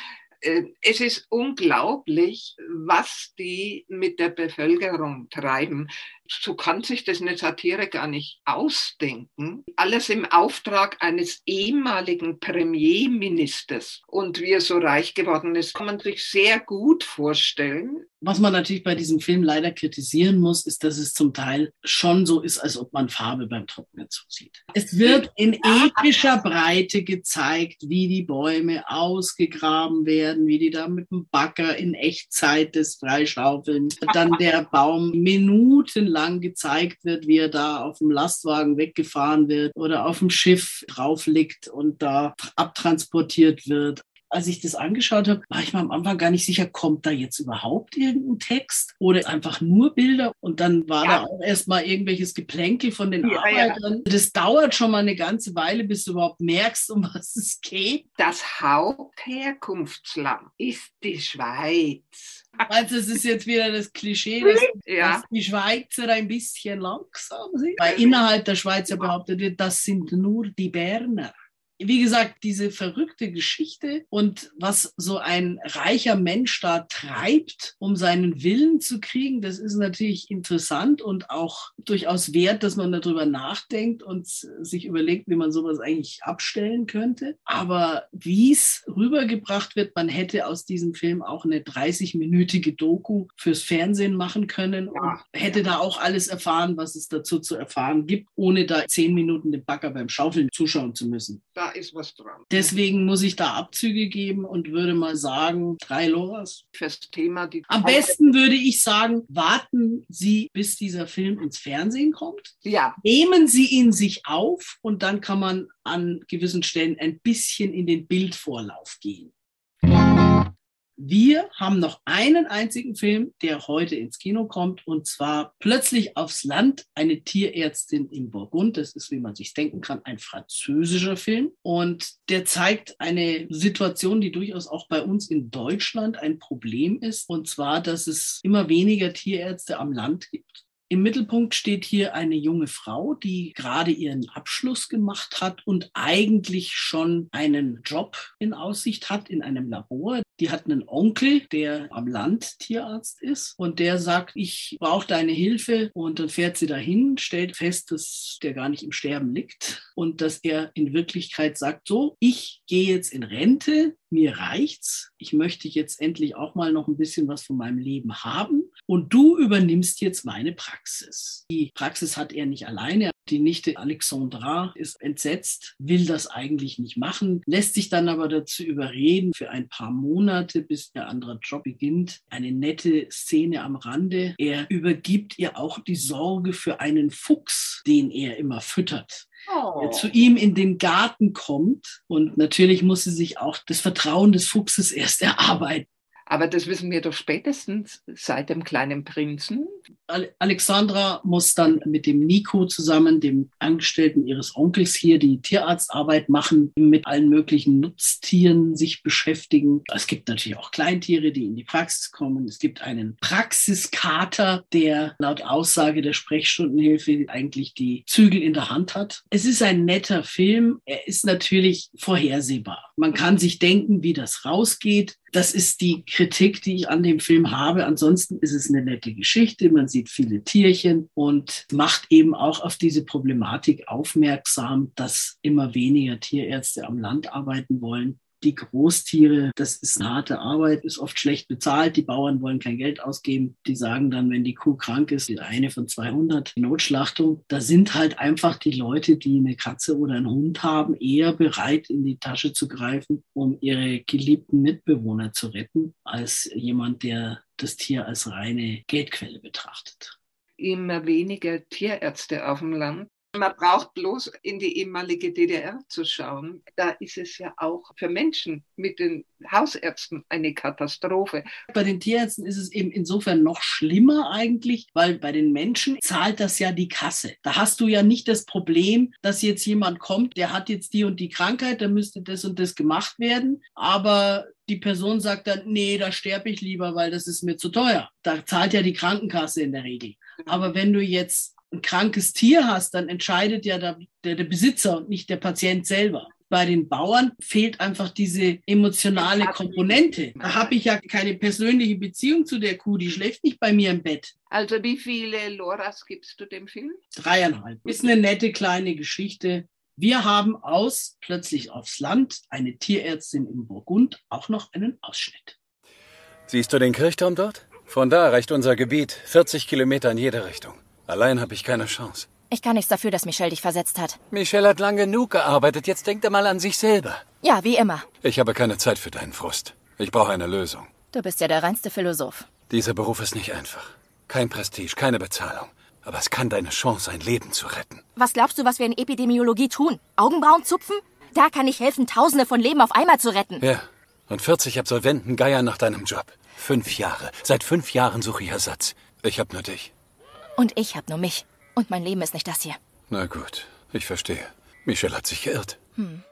Äh, es ist unglaublich, was die mit der Bevölkerung treiben so kann sich das eine Satire gar nicht ausdenken. Alles im Auftrag eines ehemaligen Premierministers. Und wie er so reich geworden ist, kann man sich sehr gut vorstellen. Was man natürlich bei diesem Film leider kritisieren muss, ist, dass es zum Teil schon so ist, als ob man Farbe beim Trocknen zusieht. Es wird in epischer Breite gezeigt, wie die Bäume ausgegraben werden, wie die da mit dem Bagger in Echtzeit das freischaufeln. Dann der Baum minutenlang lang gezeigt wird, wie er da auf dem Lastwagen weggefahren wird oder auf dem Schiff drauf liegt und da abtransportiert wird als ich das angeschaut habe, war ich mir am Anfang gar nicht sicher, kommt da jetzt überhaupt irgendein Text oder einfach nur Bilder? Und dann war ja. da auch erstmal irgendwelches Geplänkel von den ja, Arbeitern. Ja. Das dauert schon mal eine ganze Weile, bis du überhaupt merkst, um was es geht. Das Hauptherkunftsland ist die Schweiz. Also es ist jetzt wieder das Klischee, dass, ja. dass, die Schweizer ein bisschen langsam sind. Weil innerhalb der Schweiz ja behauptet wird, das sind nur die Berner wie gesagt, diese verrückte Geschichte und was so ein reicher Mensch da treibt, um seinen Willen zu kriegen, das ist natürlich interessant und auch durchaus wert, dass man darüber nachdenkt und sich überlegt, wie man sowas eigentlich abstellen könnte. Aber wie es rübergebracht wird, man hätte aus diesem Film auch eine 30-minütige Doku fürs Fernsehen machen können ja. und hätte da auch alles erfahren, was es dazu zu erfahren gibt, ohne da zehn Minuten den Bagger beim Schaufeln zuschauen zu müssen. Da ist was dran. Deswegen muss ich da Abzüge geben und würde mal sagen, drei Loras. Fürs Thema. Die Am besten würde ich sagen, warten Sie, bis dieser Film ins Fernsehen kommt. Ja. Nehmen Sie ihn sich auf und dann kann man an gewissen Stellen ein bisschen in den Bildvorlauf gehen. Wir haben noch einen einzigen Film, der heute ins Kino kommt, und zwar Plötzlich aufs Land, eine Tierärztin im Burgund. Das ist, wie man sich denken kann, ein französischer Film. Und der zeigt eine Situation, die durchaus auch bei uns in Deutschland ein Problem ist. Und zwar, dass es immer weniger Tierärzte am Land gibt. Im Mittelpunkt steht hier eine junge Frau, die gerade ihren Abschluss gemacht hat und eigentlich schon einen Job in Aussicht hat in einem Labor. Die hat einen Onkel, der am Land Tierarzt ist und der sagt, ich brauche deine Hilfe und dann fährt sie dahin, stellt fest, dass der gar nicht im Sterben liegt und dass er in Wirklichkeit sagt, so, ich gehe jetzt in Rente, mir reicht's. Ich möchte jetzt endlich auch mal noch ein bisschen was von meinem Leben haben. und du übernimmst jetzt meine Praxis. Die Praxis hat er nicht alleine. Die Nichte Alexandra ist entsetzt, will das eigentlich nicht machen, lässt sich dann aber dazu überreden, für ein paar Monate, bis der andere Job beginnt. Eine nette Szene am Rande. Er übergibt ihr auch die Sorge für einen Fuchs, den er immer füttert. Oh. zu ihm in den Garten kommt. Und natürlich muss sie sich auch das Vertrauen des Fuchses erst erarbeiten. Aber das wissen wir doch spätestens seit dem kleinen Prinzen. Alexandra muss dann mit dem Nico zusammen, dem Angestellten ihres Onkels hier, die Tierarztarbeit machen, mit allen möglichen Nutztieren sich beschäftigen. Es gibt natürlich auch Kleintiere, die in die Praxis kommen. Es gibt einen Praxiskater, der laut Aussage der Sprechstundenhilfe eigentlich die Zügel in der Hand hat. Es ist ein netter Film. Er ist natürlich vorhersehbar. Man kann sich denken, wie das rausgeht. Das ist die Kritik, die ich an dem Film habe. Ansonsten ist es eine nette Geschichte. Man sieht viele Tierchen und macht eben auch auf diese Problematik aufmerksam, dass immer weniger Tierärzte am Land arbeiten wollen die Großtiere, das ist harte Arbeit, ist oft schlecht bezahlt. Die Bauern wollen kein Geld ausgeben. Die sagen dann, wenn die Kuh krank ist, eine von 200, Notschlachtung. Da sind halt einfach die Leute, die eine Katze oder einen Hund haben, eher bereit, in die Tasche zu greifen, um ihre geliebten Mitbewohner zu retten, als jemand, der das Tier als reine Geldquelle betrachtet immer weniger Tierärzte auf dem Land. Man braucht bloß in die ehemalige DDR zu schauen. Da ist es ja auch für Menschen mit den Hausärzten eine Katastrophe. Bei den Tierärzten ist es eben insofern noch schlimmer eigentlich, weil bei den Menschen zahlt das ja die Kasse. Da hast du ja nicht das Problem, dass jetzt jemand kommt, der hat jetzt die und die Krankheit, da müsste das und das gemacht werden, aber die Person sagt dann, nee, da sterbe ich lieber, weil das ist mir zu teuer. Da zahlt ja die Krankenkasse in der Regel. Genau. Aber wenn du jetzt ein krankes Tier hast, dann entscheidet ja der, der, der Besitzer und nicht der Patient selber bei den Bauern fehlt einfach diese emotionale Komponente. Da habe ich ja keine persönliche Beziehung zu der Kuh, die schläft nicht bei mir im Bett. Also wie viele Loras gibst du dem Film? Dreieinhalb. Ist eine nette kleine Geschichte. Wir haben aus Plötzlich aufs Land eine Tierärztin in Burgund auch noch einen Ausschnitt. Siehst du den Kirchturm dort? Von da reicht unser Gebiet 40 Kilometer in jede Richtung. Allein habe ich keine Chance. Ich kann nichts dafür, dass Michelle dich versetzt hat. Michelle hat lang genug gearbeitet. Jetzt denkt er mal an sich selber. Ja, wie immer. Ich habe keine Zeit für deinen Frust. Ich brauche eine Lösung. Du bist ja der reinste Philosoph. Dieser Beruf ist nicht einfach. Kein Prestige, keine Bezahlung. Aber es kann deine Chance, ein Leben zu retten. Was glaubst du, was wir in Epidemiologie tun? Augenbrauen zupfen? Da kann ich helfen, Tausende von Leben auf einmal zu retten. Ja. Und 40 Absolventen geiern nach deinem Job. Fünf Jahre. Seit fünf Jahren suche ich Ersatz. Ich hab nur dich. Und ich hab nur mich. Und mein Leben ist nicht das hier. Na gut, ich verstehe. Michelle hat sich geirrt. Hm.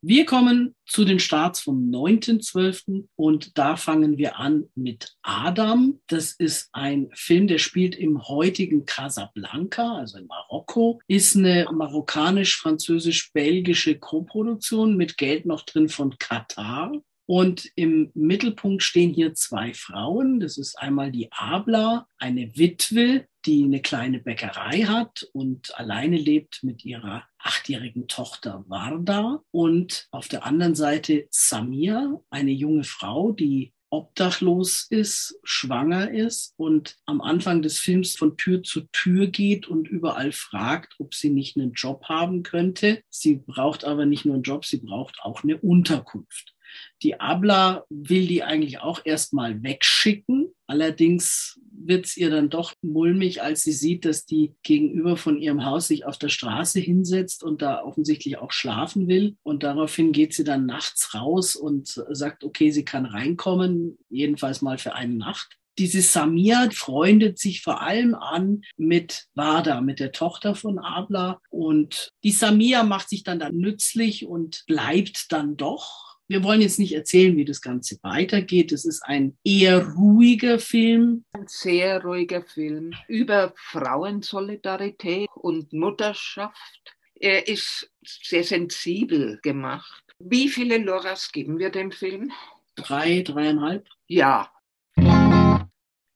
Wir kommen zu den Starts vom 9.12. und da fangen wir an mit Adam. Das ist ein Film, der spielt im heutigen Casablanca, also in Marokko, ist eine marokkanisch-französisch-belgische Koproduktion mit Geld noch drin von Katar. Und im Mittelpunkt stehen hier zwei Frauen. Das ist einmal die Abla, eine Witwe, die eine kleine Bäckerei hat und alleine lebt mit ihrer achtjährigen Tochter Warda. Und auf der anderen Seite Samia, eine junge Frau, die obdachlos ist, schwanger ist und am Anfang des Films von Tür zu Tür geht und überall fragt, ob sie nicht einen Job haben könnte. Sie braucht aber nicht nur einen Job, sie braucht auch eine Unterkunft. Die Abla will die eigentlich auch erstmal wegschicken. Allerdings wird es ihr dann doch mulmig, als sie sieht, dass die gegenüber von ihrem Haus sich auf der Straße hinsetzt und da offensichtlich auch schlafen will. Und daraufhin geht sie dann nachts raus und sagt, okay, sie kann reinkommen, jedenfalls mal für eine Nacht. Diese Samia freundet sich vor allem an mit Wada, mit der Tochter von Abla. Und die Samia macht sich dann, dann nützlich und bleibt dann doch wir wollen jetzt nicht erzählen, wie das Ganze weitergeht. Es ist ein eher ruhiger Film. Ein sehr ruhiger Film über Frauensolidarität und Mutterschaft. Er ist sehr sensibel gemacht. Wie viele Loras geben wir dem Film? Drei, dreieinhalb. Ja,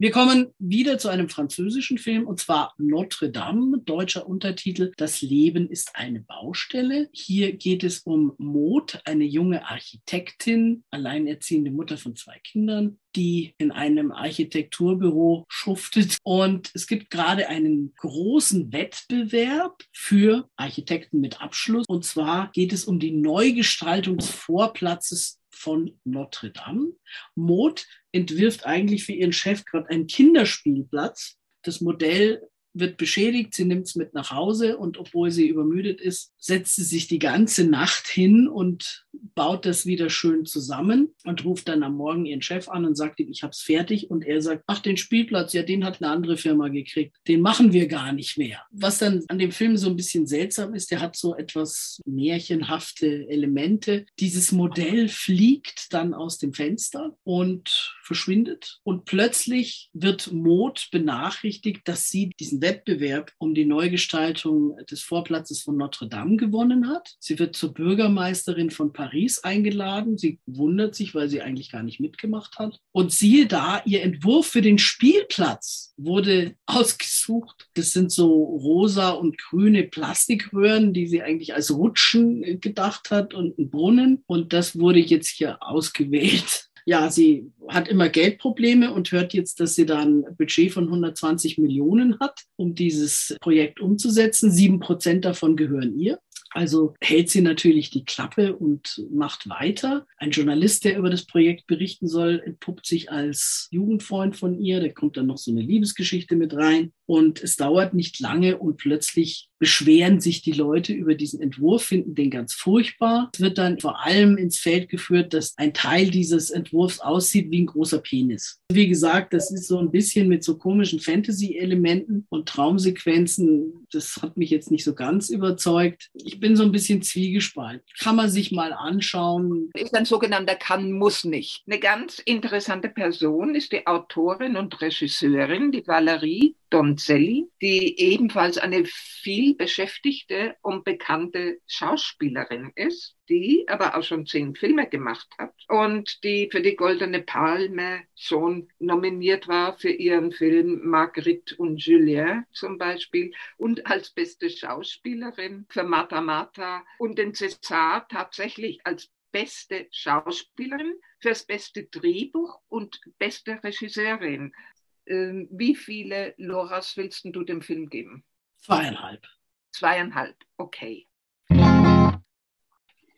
Wir kommen wieder zu einem französischen Film und zwar Notre Dame, deutscher Untertitel Das Leben ist eine Baustelle. Hier geht es um Maud, eine junge Architektin, alleinerziehende Mutter von zwei Kindern, die in einem Architekturbüro schuftet. Und es gibt gerade einen großen Wettbewerb für Architekten mit Abschluss. Und zwar geht es um die Neugestaltung des Vorplatzes von Notre Dame. Maud entwirft eigentlich für ihren Chef gerade einen Kinderspielplatz. Das Modell wird beschädigt, sie nimmt es mit nach Hause und obwohl sie übermüdet ist, setzt sie sich die ganze Nacht hin und baut das wieder schön zusammen und ruft dann am Morgen ihren Chef an und sagt ihm, ich habe es fertig und er sagt, ach, den Spielplatz, ja, den hat eine andere Firma gekriegt, den machen wir gar nicht mehr. Was dann an dem Film so ein bisschen seltsam ist, der hat so etwas märchenhafte Elemente. Dieses Modell fliegt dann aus dem Fenster und verschwindet und plötzlich wird Maud benachrichtigt, dass sie diesen Wettbewerb um die Neugestaltung des Vorplatzes von Notre Dame gewonnen hat. Sie wird zur Bürgermeisterin von Paris eingeladen. Sie wundert sich, weil sie eigentlich gar nicht mitgemacht hat. Und siehe da, ihr Entwurf für den Spielplatz wurde ausgesucht. Das sind so rosa und grüne Plastikröhren, die sie eigentlich als Rutschen gedacht hat und ein Brunnen. Und das wurde jetzt hier ausgewählt ja, sie hat immer Geldprobleme und hört jetzt, dass sie da ein Budget von 120 Millionen hat, um dieses Projekt umzusetzen. Sieben Prozent davon gehören ihr. Also hält sie natürlich die Klappe und macht weiter. Ein Journalist, der über das Projekt berichten soll, entpuppt sich als Jugendfreund von ihr. Da kommt dann noch so eine Liebesgeschichte mit rein. Und es dauert nicht lange und plötzlich beschweren sich die Leute über diesen Entwurf, finden den ganz furchtbar. Es wird dann vor allem ins Feld geführt, dass ein Teil dieses Entwurfs aussieht wie ein großer Penis. Wie gesagt, das ist so ein bisschen mit so komischen Fantasy-Elementen und Traumsequenzen. Das hat mich jetzt nicht so ganz überzeugt. Ich bin so ein bisschen zwiegespalten. Kann man sich mal anschauen. Ist ein sogenannter kann, muss nicht. Eine ganz interessante Person ist die Autorin und Regisseurin, die Valerie Donzelli, die ebenfalls eine viel beschäftigte und bekannte Schauspielerin ist, die aber auch schon zehn Filme gemacht hat und die für die Goldene Palme schon nominiert war für ihren Film Marguerite und Julien zum Beispiel und als beste Schauspielerin für Mata Mata und den César tatsächlich als beste Schauspielerin, fürs beste Drehbuch und beste Regisseurin. Ähm, wie viele Loras willst du dem Film geben? Zweieinhalb. Zweieinhalb, okay.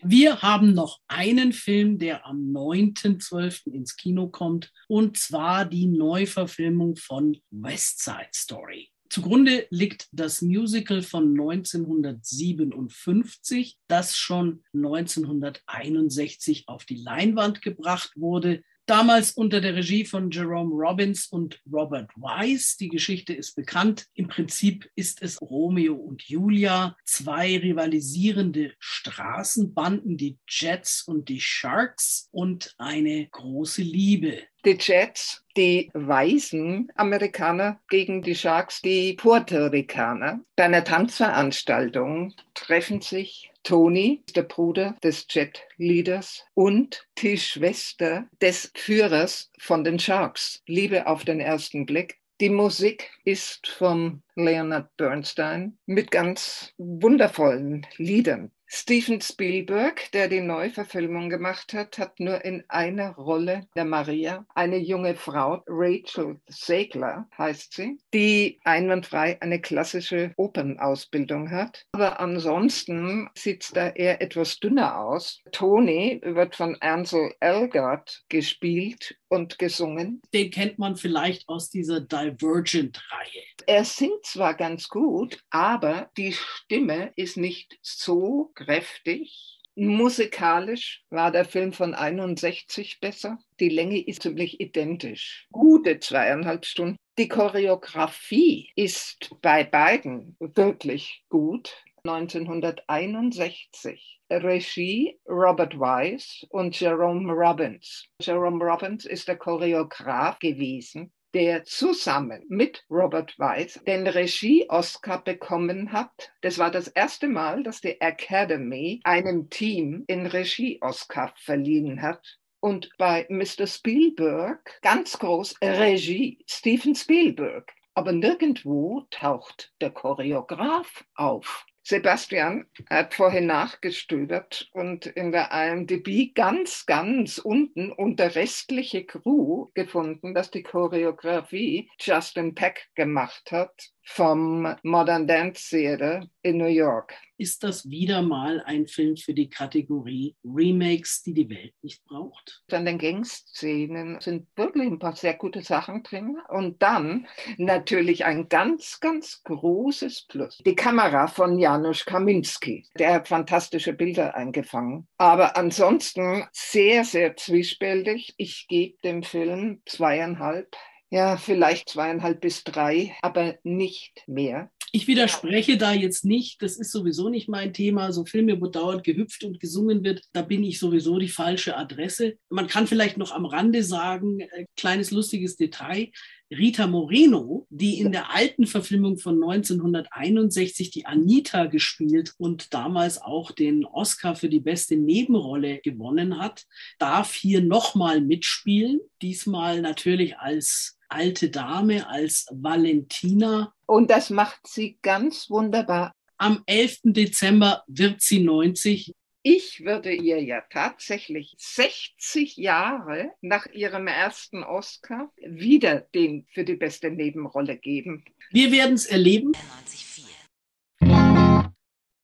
Wir haben noch einen Film, der am 9.12. ins Kino kommt, und zwar die Neuverfilmung von West Side Story. Zugrunde liegt das Musical von 1957, das schon 1961 auf die Leinwand gebracht wurde damals unter der Regie von Jerome Robbins und Robert Wise. Die Geschichte ist bekannt. Im Prinzip ist es Romeo und Julia, zwei rivalisierende Straßenbanden, die Jets und die Sharks und eine große Liebe. Die Jets, die weißen Amerikaner gegen die Sharks, die Puerto Ricaner. Bei einer Tanzveranstaltung treffen sich Tony, der Bruder des Jet-Leaders und die Schwester des Führers von den Sharks. Liebe auf den ersten Blick. Die Musik ist von Leonard Bernstein mit ganz wundervollen Liedern. Steven Spielberg, der die Neuverfilmung gemacht hat, hat nur in einer Rolle der Maria, eine junge Frau, Rachel Segler heißt sie, die einwandfrei eine klassische Opernausbildung hat. Aber ansonsten sieht da eher etwas dünner aus. Tony wird von Ansel Elgort gespielt und gesungen. Den kennt man vielleicht aus dieser Divergent-Reihe. Er singt zwar ganz gut, aber die Stimme ist nicht so kräftig. Musikalisch war der Film von 61 besser. Die Länge ist ziemlich identisch. Gute zweieinhalb Stunden. Die Choreografie ist bei beiden wirklich gut. 1961. Regie Robert Wise und Jerome Robbins. Jerome Robbins ist der Choreograf gewesen der zusammen mit Robert Weiss den Regie-Oscar bekommen hat. Das war das erste Mal, dass die Academy einem Team den Regie-Oscar verliehen hat. Und bei Mr. Spielberg ganz groß Regie, Steven Spielberg. Aber nirgendwo taucht der Choreograf auf. Sebastian hat vorhin nachgestöbert und in der IMDb ganz, ganz unten unter restliche Crew gefunden, dass die Choreografie Justin Peck gemacht hat vom Modern Dance Theater in New York. Ist das wieder mal ein Film für die Kategorie Remakes, die die Welt nicht braucht? An den Gangszenen sind wirklich ein paar sehr gute Sachen drin. Und dann natürlich ein ganz, ganz großes Plus. Die Kamera von Janusz Kaminski. Der hat fantastische Bilder eingefangen. Aber ansonsten sehr, sehr zwiespältig. Ich gebe dem Film zweieinhalb ja, vielleicht zweieinhalb bis drei, aber nicht mehr. Ich widerspreche da jetzt nicht. Das ist sowieso nicht mein Thema. So Filme, wo dauernd gehüpft und gesungen wird, da bin ich sowieso die falsche Adresse. Man kann vielleicht noch am Rande sagen, äh, kleines lustiges Detail. Rita Moreno, die in der alten Verfilmung von 1961 die Anita gespielt und damals auch den Oscar für die beste Nebenrolle gewonnen hat, darf hier nochmal mitspielen. Diesmal natürlich als alte Dame, als Valentina. Und das macht sie ganz wunderbar. Am 11. Dezember wird sie 90. Ich würde ihr ja tatsächlich 60 Jahre nach ihrem ersten Oscar wieder den für die beste Nebenrolle geben. Wir werden es erleben. 94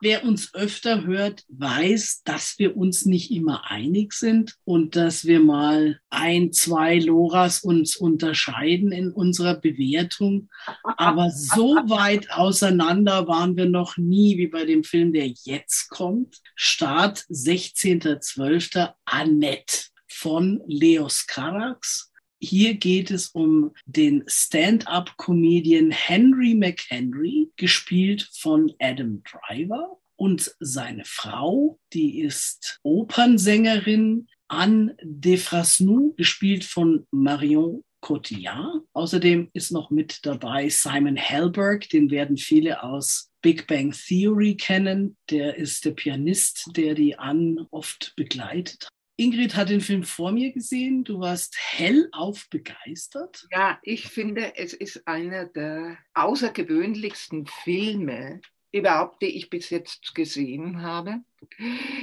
wer uns öfter hört, weiß, dass wir uns nicht immer einig sind und dass wir mal ein, zwei Loras uns unterscheiden in unserer Bewertung. Aber so weit auseinander waren wir noch nie wie bei dem Film, der jetzt kommt. Start 16.12. Annette von Leos Carax. Hier geht es um den Stand-up-Comedian Henry McHenry, gespielt von Adam Driver. Und seine Frau, die ist Opernsängerin Anne Defrasnou, gespielt von Marion Cotillard. Außerdem ist noch mit dabei Simon Helberg, den werden viele aus Big Bang Theory kennen. Der ist der Pianist, der die Anne oft begleitet Ingrid hat den Film vor mir gesehen. Du warst hellauf begeistert. Ja, ich finde, es ist einer der außergewöhnlichsten Filme überhaupt, die ich bis jetzt gesehen habe.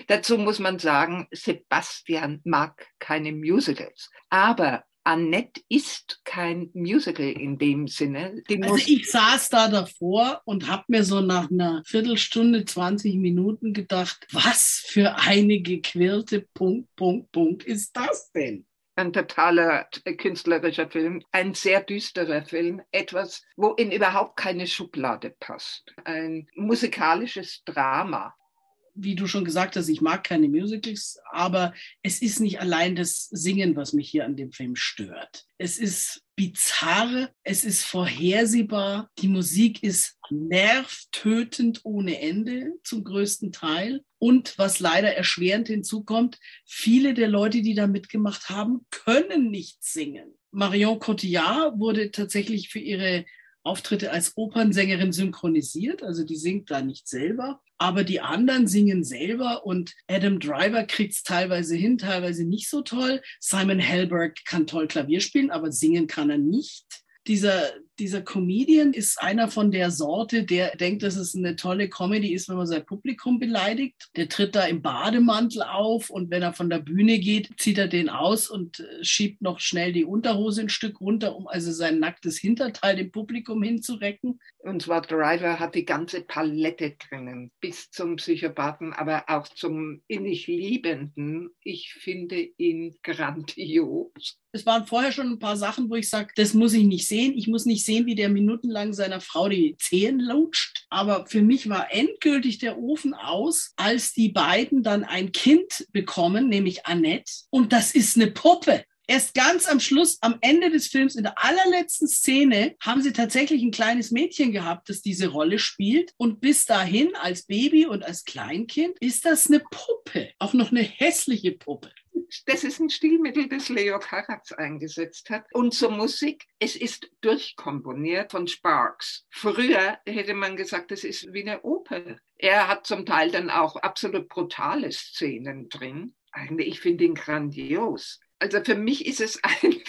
Dazu muss man sagen, Sebastian mag keine Musicals. Aber Annette ist kein Musical in dem Sinne. Die also ich saß da davor und habe mir so nach einer Viertelstunde, 20 Minuten gedacht, was für eine gequirlte Punkt, Punkt, Punkt ist das denn? ein totaler künstlerischer Film, ein sehr düsterer Film, etwas, wo in überhaupt keine Schublade passt. Ein musikalisches Drama wie du schon gesagt hast, ich mag keine Musicals, aber es ist nicht allein das Singen, was mich hier an dem Film stört. Es ist bizarr, es ist vorhersehbar, die Musik ist nervtötend ohne Ende zum größten Teil. Und was leider erschwerend hinzukommt, viele der Leute, die da mitgemacht haben, können nicht singen. Marion Cotillard wurde tatsächlich für ihre Auftritte als Opernsängerin synchronisiert, also die singt da nicht selber, aber die anderen singen selber und Adam Driver kriegt es teilweise hin, teilweise nicht so toll. Simon Helberg kann toll Klavier spielen, aber singen kann er nicht dieser, dieser Comedian ist einer von der Sorte, der denkt, dass es eine tolle Comedy ist, wenn man sein Publikum beleidigt. Der tritt da im Bademantel auf und wenn er von der Bühne geht, zieht er den aus und äh, schiebt noch schnell die Unterhose ein Stück runter, um also sein nacktes Hinterteil dem Publikum hinzurecken. Und zwar Driver hat die ganze Palette drinnen, bis zum Psychopathen, aber auch zum innig Liebenden. Ich finde ihn grandios. Es waren vorher schon ein paar Sachen, wo ich sage, das muss ich nicht sehen. Ich muss nicht sehen, wie der minutenlang seiner Frau die Zehen lutscht. Aber für mich war endgültig der Ofen aus, als die beiden dann ein Kind bekommen, nämlich Annette. Und das ist eine Puppe. Erst ganz am Schluss, am Ende des Films, in der allerletzten Szene, haben sie tatsächlich ein kleines Mädchen gehabt, das diese Rolle spielt. Und bis dahin, als Baby und als Kleinkind, ist das eine Puppe. Auch noch eine hässliche Puppe das ist ein Stilmittel, das Leo Carax eingesetzt hat. Und zur Musik, es ist durchkomponiert von Sparks. Früher hätte man gesagt, das ist wie eine Oper. Er hat zum Teil dann auch absolut brutale Szenen drin. Eigentlich, ich finde ihn grandios. Also für mich ist es ein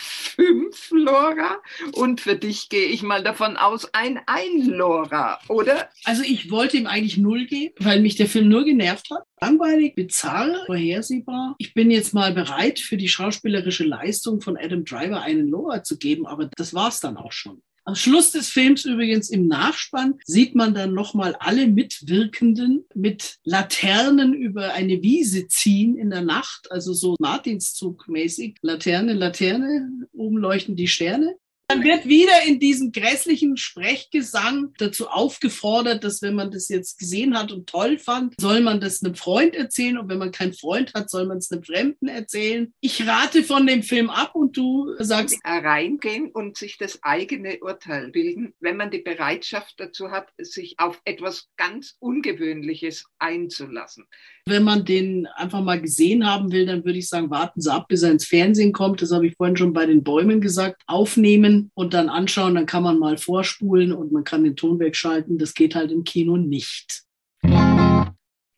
Fünf, Lora. Und für dich gehe ich mal davon aus, ein Ein, Lora, oder? Also ich wollte ihm eigentlich null geben, weil mich der Film nur genervt hat. Langweilig, bizarr, vorhersehbar. Ich bin jetzt mal bereit, für die schauspielerische Leistung von Adam Driver einen Lora zu geben, aber das war's dann auch schon. Am Schluss des Films übrigens im Nachspann sieht man dann nochmal alle Mitwirkenden mit Laternen über eine Wiese ziehen in der Nacht, also so Martinszug mäßig. Laterne, Laterne, oben leuchten die Sterne. Man wird wieder in diesem grässlichen Sprechgesang dazu aufgefordert, dass wenn man das jetzt gesehen hat und toll fand, soll man das einem Freund erzählen und wenn man keinen Freund hat, soll man es einem Fremden erzählen. Ich rate von dem Film ab und du sagst. Reingehen und sich das eigene Urteil bilden, wenn man die Bereitschaft dazu hat, sich auf etwas ganz Ungewöhnliches einzulassen. Wenn man den einfach mal gesehen haben will, dann würde ich sagen, warten Sie ab, bis er ins Fernsehen kommt. Das habe ich vorhin schon bei den Bäumen gesagt. Aufnehmen und dann anschauen, dann kann man mal vorspulen und man kann den Ton wegschalten. Das geht halt im Kino nicht.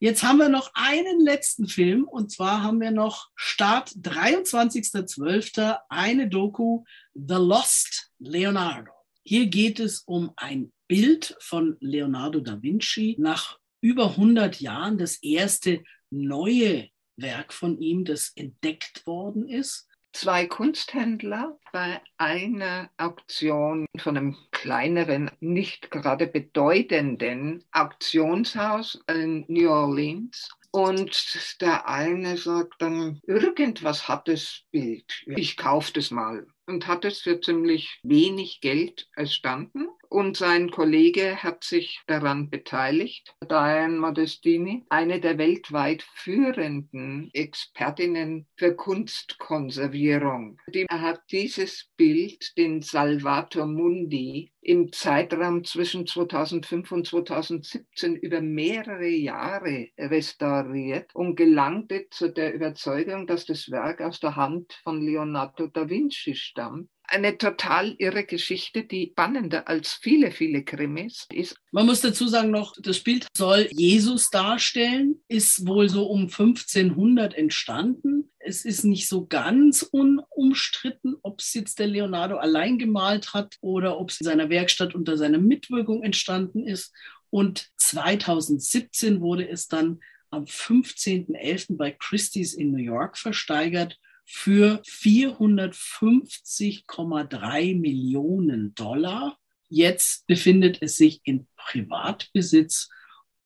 Jetzt haben wir noch einen letzten Film und zwar haben wir noch Start 23.12. eine Doku The Lost Leonardo. Hier geht es um ein Bild von Leonardo da Vinci nach über 100 Jahren das erste neue Werk von ihm, das entdeckt worden ist. Zwei Kunsthändler bei einer Auktion von einem kleineren, nicht gerade bedeutenden Auktionshaus in New Orleans. Und der eine sagt dann, irgendwas hat das Bild. Ich kaufe das mal. Und hat es für ziemlich wenig Geld erstanden und sein Kollege hat sich daran beteiligt. Diane Modestini, eine der weltweit führenden Expertinnen für Kunstkonservierung. Die hat dieses Bild, den Salvator Mundi, im Zeitraum zwischen 2005 und 2017 über mehrere Jahre restauriert und gelangte zu der Überzeugung, dass das Werk aus der Hand von Leonardo da Vinci stammt eine total irre Geschichte, die spannender als viele, viele Krimis ist. Man muss dazu sagen noch, das Bild soll Jesus darstellen, ist wohl so um 1500 entstanden. Es ist nicht so ganz unumstritten, ob es jetzt der Leonardo allein gemalt hat oder ob es in seiner Werkstatt unter seiner Mitwirkung entstanden ist. Und 2017 wurde es dann am 15.11. bei Christie's in New York versteigert für 450,3 Millionen Dollar. Jetzt befindet es sich in Privatbesitz.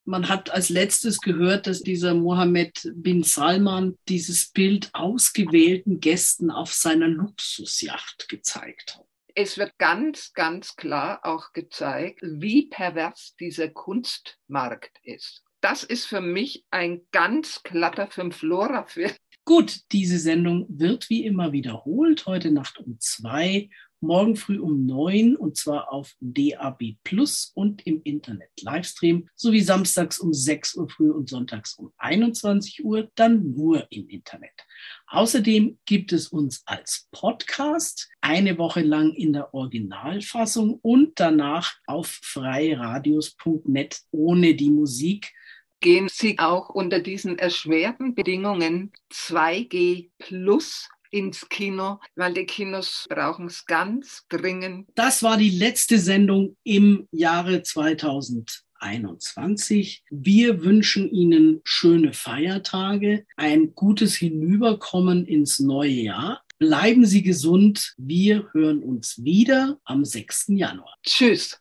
Man hat als letztes gehört, dass dieser Mohammed bin Salman dieses Bild ausgewählten Gästen auf seiner Luxusjacht gezeigt hat. Es wird ganz, ganz klar auch gezeigt, wie pervers dieser Kunstmarkt ist. Das ist für mich ein ganz glatter Fünf-Flora-Film. Gut, diese Sendung wird wie immer wiederholt, heute Nacht um zwei, morgen früh um neun und zwar auf DAB Plus und im Internet Livestream, sowie samstags um sechs Uhr früh und sonntags um 21 Uhr, dann nur im Internet. Außerdem gibt es uns als Podcast eine Woche lang in der Originalfassung und danach auf freiradios.net ohne die Musik gehen Sie auch unter diesen erschwerten Bedingungen 2G plus ins Kino, weil die Kinos brauchen es ganz dringend. Das war die letzte Sendung im Jahre 2021. Wir wünschen Ihnen schöne Feiertage, ein gutes Hinüberkommen ins neue Jahr. Bleiben Sie gesund. Wir hören uns wieder am 6. Januar. Tschüss.